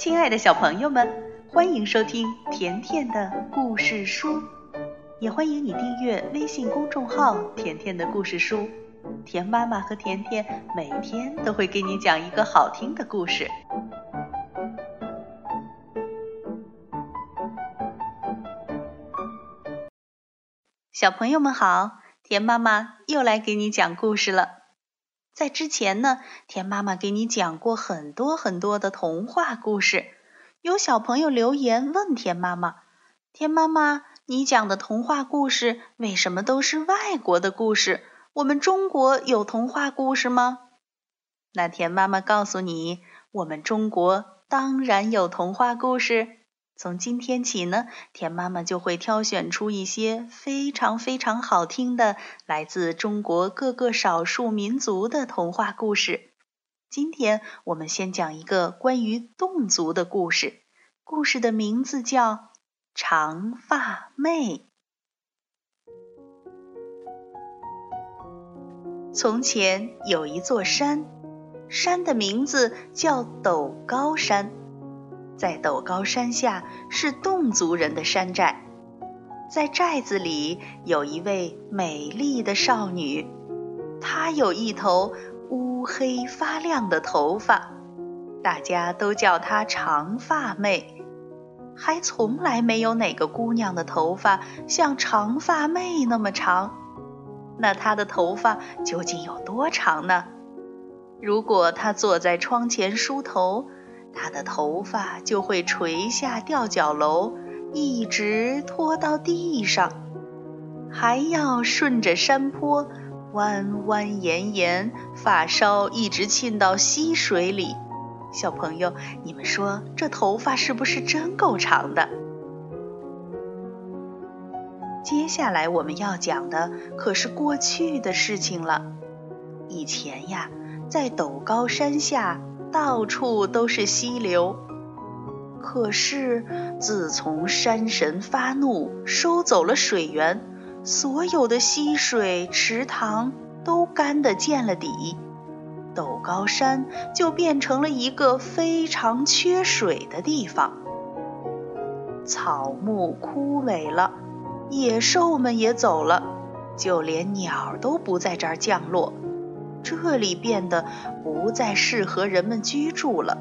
亲爱的小朋友们，欢迎收听甜甜的故事书，也欢迎你订阅微信公众号“甜甜的故事书”。甜妈妈和甜甜每天都会给你讲一个好听的故事。小朋友们好，甜妈妈又来给你讲故事了。在之前呢，田妈妈给你讲过很多很多的童话故事。有小朋友留言问田妈妈：“田妈妈，你讲的童话故事为什么都是外国的故事？我们中国有童话故事吗？”那田妈妈告诉你，我们中国当然有童话故事。从今天起呢，田妈妈就会挑选出一些非常非常好听的来自中国各个少数民族的童话故事。今天我们先讲一个关于侗族的故事，故事的名字叫《长发妹》。从前有一座山，山的名字叫陡高山。在陡高山下是侗族人的山寨，在寨子里有一位美丽的少女，她有一头乌黑发亮的头发，大家都叫她长发妹。还从来没有哪个姑娘的头发像长发妹那么长。那她的头发究竟有多长呢？如果她坐在窗前梳头。他的头发就会垂下吊脚楼，一直拖到地上，还要顺着山坡弯弯延延，发梢一直沁到溪水里。小朋友，你们说这头发是不是真够长的？接下来我们要讲的可是过去的事情了。以前呀，在陡高山下。到处都是溪流，可是自从山神发怒收走了水源，所有的溪水池塘都干得见了底，陡高山就变成了一个非常缺水的地方。草木枯萎了，野兽们也走了，就连鸟都不在这儿降落。这里变得不再适合人们居住了。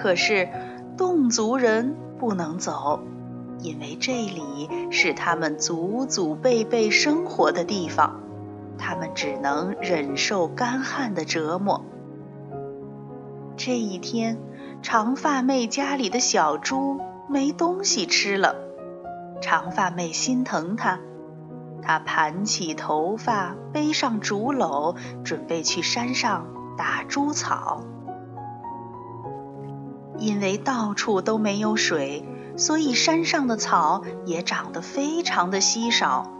可是，侗族人不能走，因为这里是他们祖祖辈辈生活的地方，他们只能忍受干旱的折磨。这一天，长发妹家里的小猪没东西吃了，长发妹心疼它。他盘起头发，背上竹篓，准备去山上打猪草。因为到处都没有水，所以山上的草也长得非常的稀少。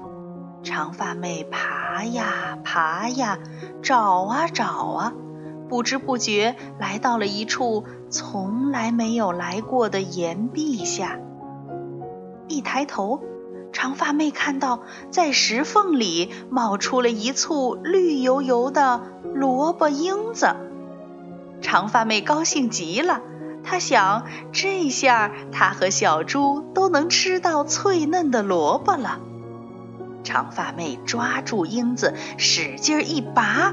长发妹爬呀爬呀，找啊找啊，不知不觉来到了一处从来没有来过的岩壁下。一抬头。长发妹看到，在石缝里冒出了一簇绿油油的萝卜缨子。长发妹高兴极了，她想，这下她和小猪都能吃到脆嫩的萝卜了。长发妹抓住缨子，使劲一拔，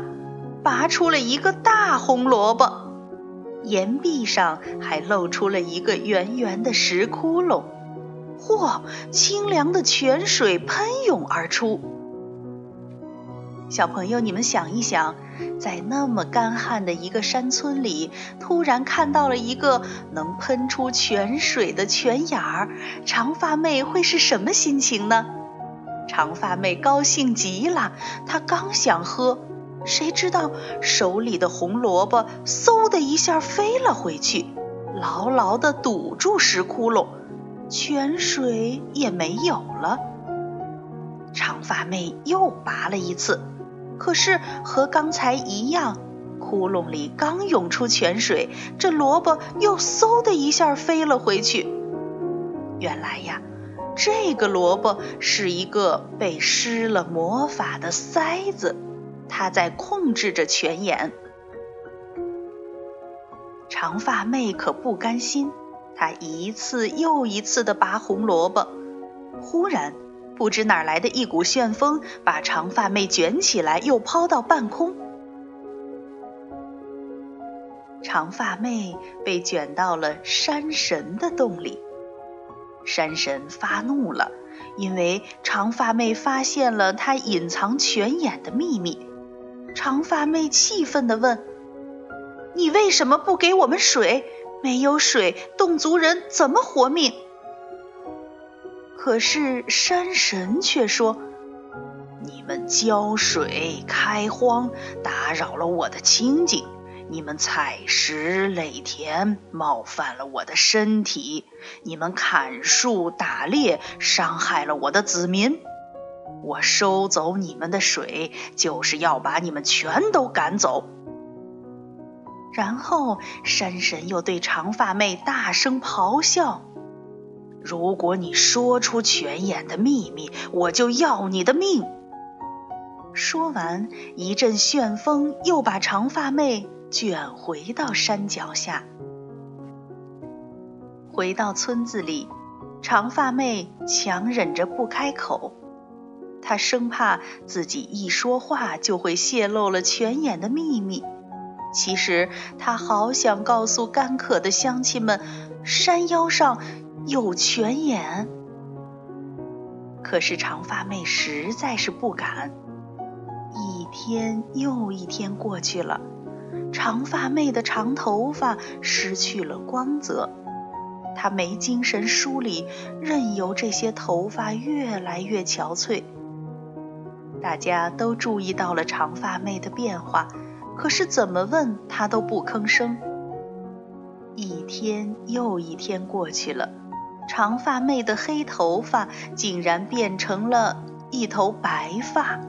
拔出了一个大红萝卜。岩壁上还露出了一个圆圆的石窟窿。嚯！清凉的泉水喷涌而出。小朋友，你们想一想，在那么干旱的一个山村里，突然看到了一个能喷出泉水的泉眼儿，长发妹会是什么心情呢？长发妹高兴极了，她刚想喝，谁知道手里的红萝卜嗖的一下飞了回去，牢牢地堵住石窟窿。泉水也没有了。长发妹又拔了一次，可是和刚才一样，窟窿里刚涌出泉水，这萝卜又嗖的一下飞了回去。原来呀，这个萝卜是一个被施了魔法的塞子，它在控制着泉眼。长发妹可不甘心，她一次又一次地拔红萝卜。忽然，不知哪来的一股旋风，把长发妹卷起来，又抛到半空。长发妹被卷到了山神的洞里。山神发怒了，因为长发妹发现了他隐藏泉眼的秘密。长发妹气愤地问：“你为什么不给我们水？没有水，侗族人怎么活命？”可是山神却说：“你们浇水开荒，打扰了我的清静。”你们采石垒田，冒犯了我的身体；你们砍树打猎，伤害了我的子民。我收走你们的水，就是要把你们全都赶走。然后山神又对长发妹大声咆哮：“如果你说出泉眼的秘密，我就要你的命！”说完，一阵旋风又把长发妹。卷回到山脚下，回到村子里，长发妹强忍着不开口，她生怕自己一说话就会泄露了泉眼的秘密。其实她好想告诉干渴的乡亲们，山腰上有泉眼。可是长发妹实在是不敢。一天又一天过去了。长发妹的长头发失去了光泽，她没精神梳理，任由这些头发越来越憔悴。大家都注意到了长发妹的变化，可是怎么问她都不吭声。一天又一天过去了，长发妹的黑头发竟然变成了一头白发。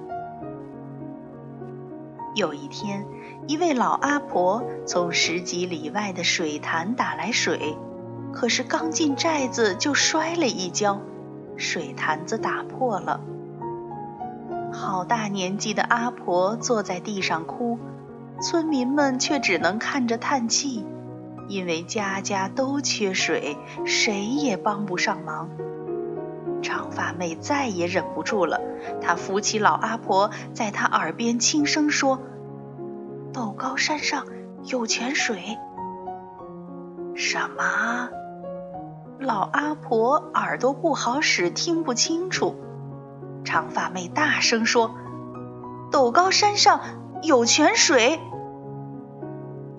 有一天。一位老阿婆从十几里外的水潭打来水，可是刚进寨子就摔了一跤，水潭子打破了。好大年纪的阿婆坐在地上哭，村民们却只能看着叹气，因为家家都缺水，谁也帮不上忙。长发妹再也忍不住了，她扶起老阿婆，在她耳边轻声说。陡高山上有泉水。什么？老阿婆耳朵不好使，听不清楚。长发妹大声说：“陡高山上有泉水。”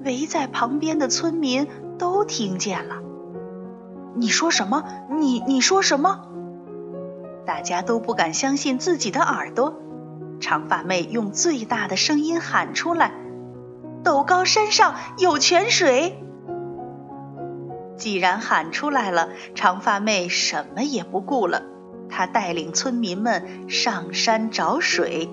围在旁边的村民都听见了。你说什么？你你说什么？大家都不敢相信自己的耳朵。长发妹用最大的声音喊出来。陡高山上有泉水。既然喊出来了，长发妹什么也不顾了。她带领村民们上山找水。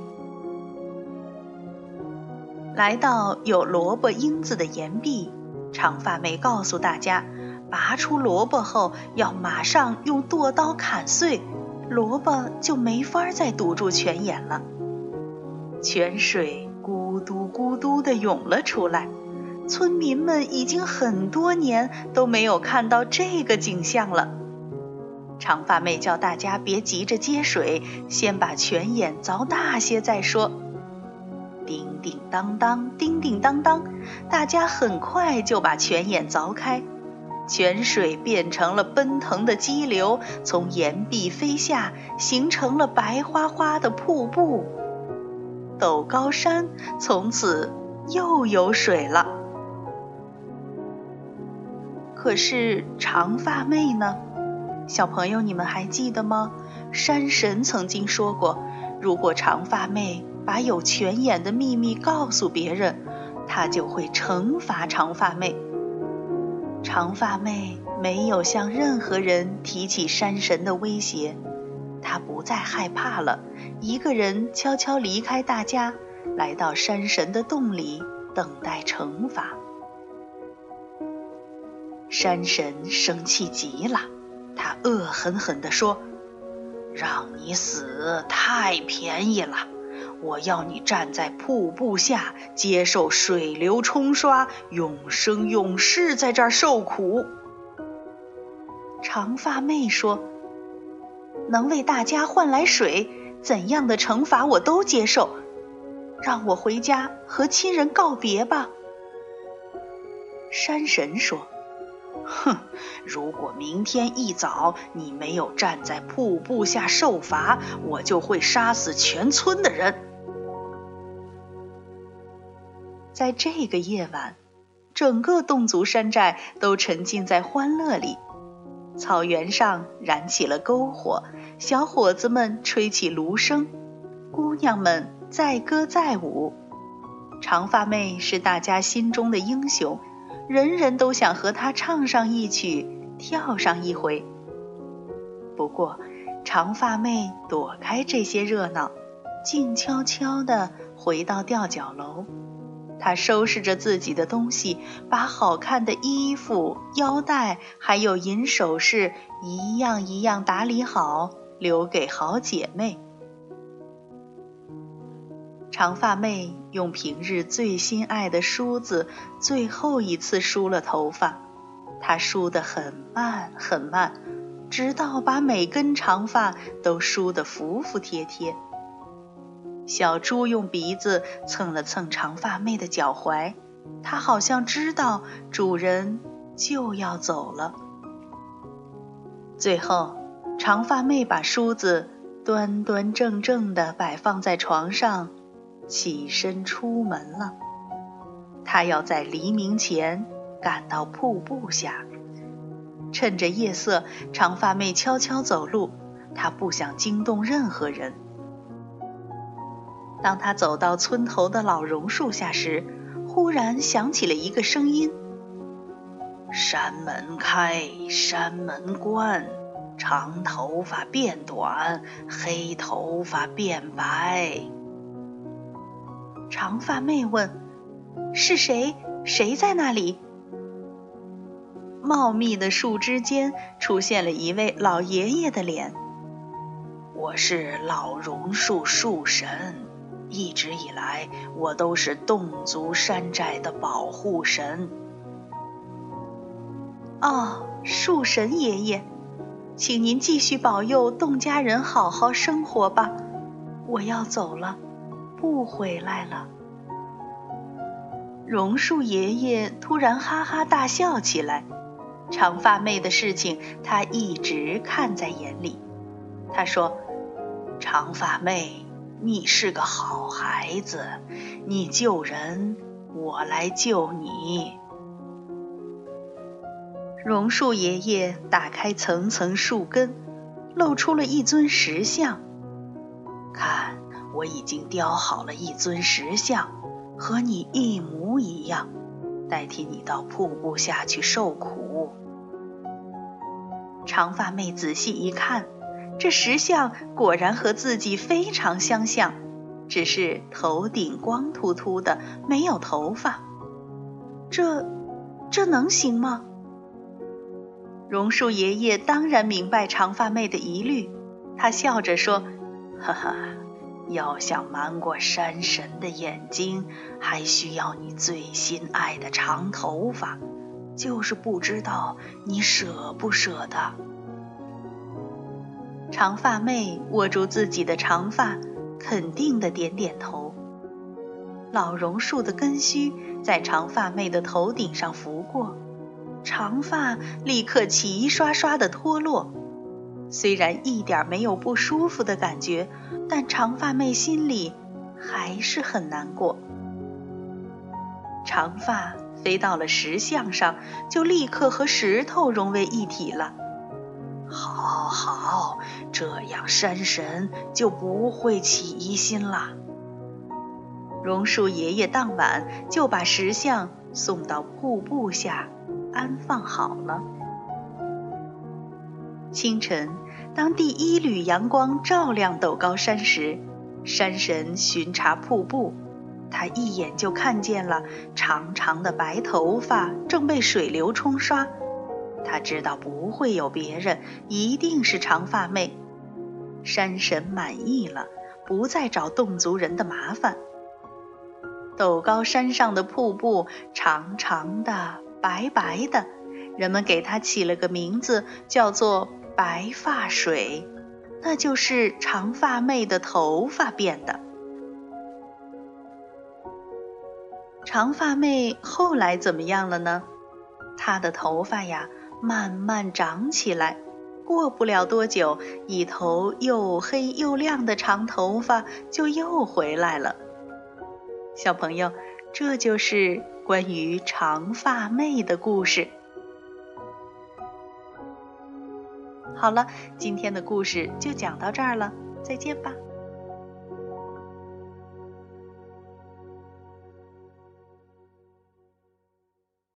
来到有萝卜缨子的岩壁，长发妹告诉大家：拔出萝卜后，要马上用剁刀砍碎，萝卜就没法再堵住泉眼了。泉水。咕嘟咕嘟地涌了出来，村民们已经很多年都没有看到这个景象了。长发妹叫大家别急着接水，先把泉眼凿大些再说。叮叮当当，叮叮当当，大家很快就把泉眼凿开，泉水变成了奔腾的激流，从岩壁飞下，形成了白花花的瀑布。陡高山从此又有水了。可是长发妹呢？小朋友，你们还记得吗？山神曾经说过，如果长发妹把有泉眼的秘密告诉别人，他就会惩罚长发妹。长发妹没有向任何人提起山神的威胁。她不再害怕了，一个人悄悄离开大家，来到山神的洞里等待惩罚。山神生气极了，他恶狠狠地说：“让你死太便宜了，我要你站在瀑布下，接受水流冲刷，永生永世在这儿受苦。”长发妹说：“能为大家换来水，怎样的惩罚我都接受。让我回家和亲人告别吧。”山神说。哼！如果明天一早你没有站在瀑布下受罚，我就会杀死全村的人。在这个夜晚，整个侗族山寨都沉浸在欢乐里。草原上燃起了篝火，小伙子们吹起芦笙，姑娘们载歌载舞。长发妹是大家心中的英雄。人人都想和他唱上一曲，跳上一回。不过，长发妹躲开这些热闹，静悄悄地回到吊脚楼。她收拾着自己的东西，把好看的衣服、腰带还有银首饰一样一样打理好，留给好姐妹。长发妹用平日最心爱的梳子，最后一次梳了头发。她梳得很慢很慢，直到把每根长发都梳得服服帖帖。小猪用鼻子蹭了蹭长发妹的脚踝，它好像知道主人就要走了。最后，长发妹把梳子端端正正地摆放在床上。起身出门了，他要在黎明前赶到瀑布下。趁着夜色，长发妹悄悄走路，她不想惊动任何人。当他走到村头的老榕树下时，忽然响起了一个声音：“山门开，山门关，长头发变短，黑头发变白。”长发妹问：“是谁？谁在那里？”茂密的树枝间出现了一位老爷爷的脸。“我是老榕树树神，一直以来我都是侗族山寨的保护神。”哦，树神爷爷，请您继续保佑侗家人好好生活吧。我要走了。不回来了。榕树爷爷突然哈哈大笑起来。长发妹的事情，他一直看在眼里。他说：“长发妹，你是个好孩子，你救人，我来救你。”榕树爷爷打开层层树根，露出了一尊石像。看。我已经雕好了一尊石像，和你一模一样，代替你到瀑布下去受苦。长发妹仔细一看，这石像果然和自己非常相像，只是头顶光秃秃的，没有头发。这，这能行吗？榕树爷爷当然明白长发妹的疑虑，他笑着说：“哈哈。”要想瞒过山神的眼睛，还需要你最心爱的长头发，就是不知道你舍不舍得。长发妹握住自己的长发，肯定的点点头。老榕树的根须在长发妹的头顶上拂过，长发立刻齐刷刷的脱落。虽然一点没有不舒服的感觉，但长发妹心里还是很难过。长发飞到了石像上，就立刻和石头融为一体了。好好，这样山神就不会起疑心了。榕树爷爷当晚就把石像送到瀑布下安放好了。清晨，当第一缕阳光照亮陡高山时，山神巡查瀑布，他一眼就看见了长长的白头发正被水流冲刷。他知道不会有别人，一定是长发妹。山神满意了，不再找侗族人的麻烦。陡高山上的瀑布长长的、白白的，人们给它起了个名字，叫做白发水，那就是长发妹的头发变的。长发妹后来怎么样了呢？她的头发呀，慢慢长起来，过不了多久，一头又黑又亮的长头发就又回来了。小朋友，这就是关于长发妹的故事。好了，今天的故事就讲到这儿了，再见吧。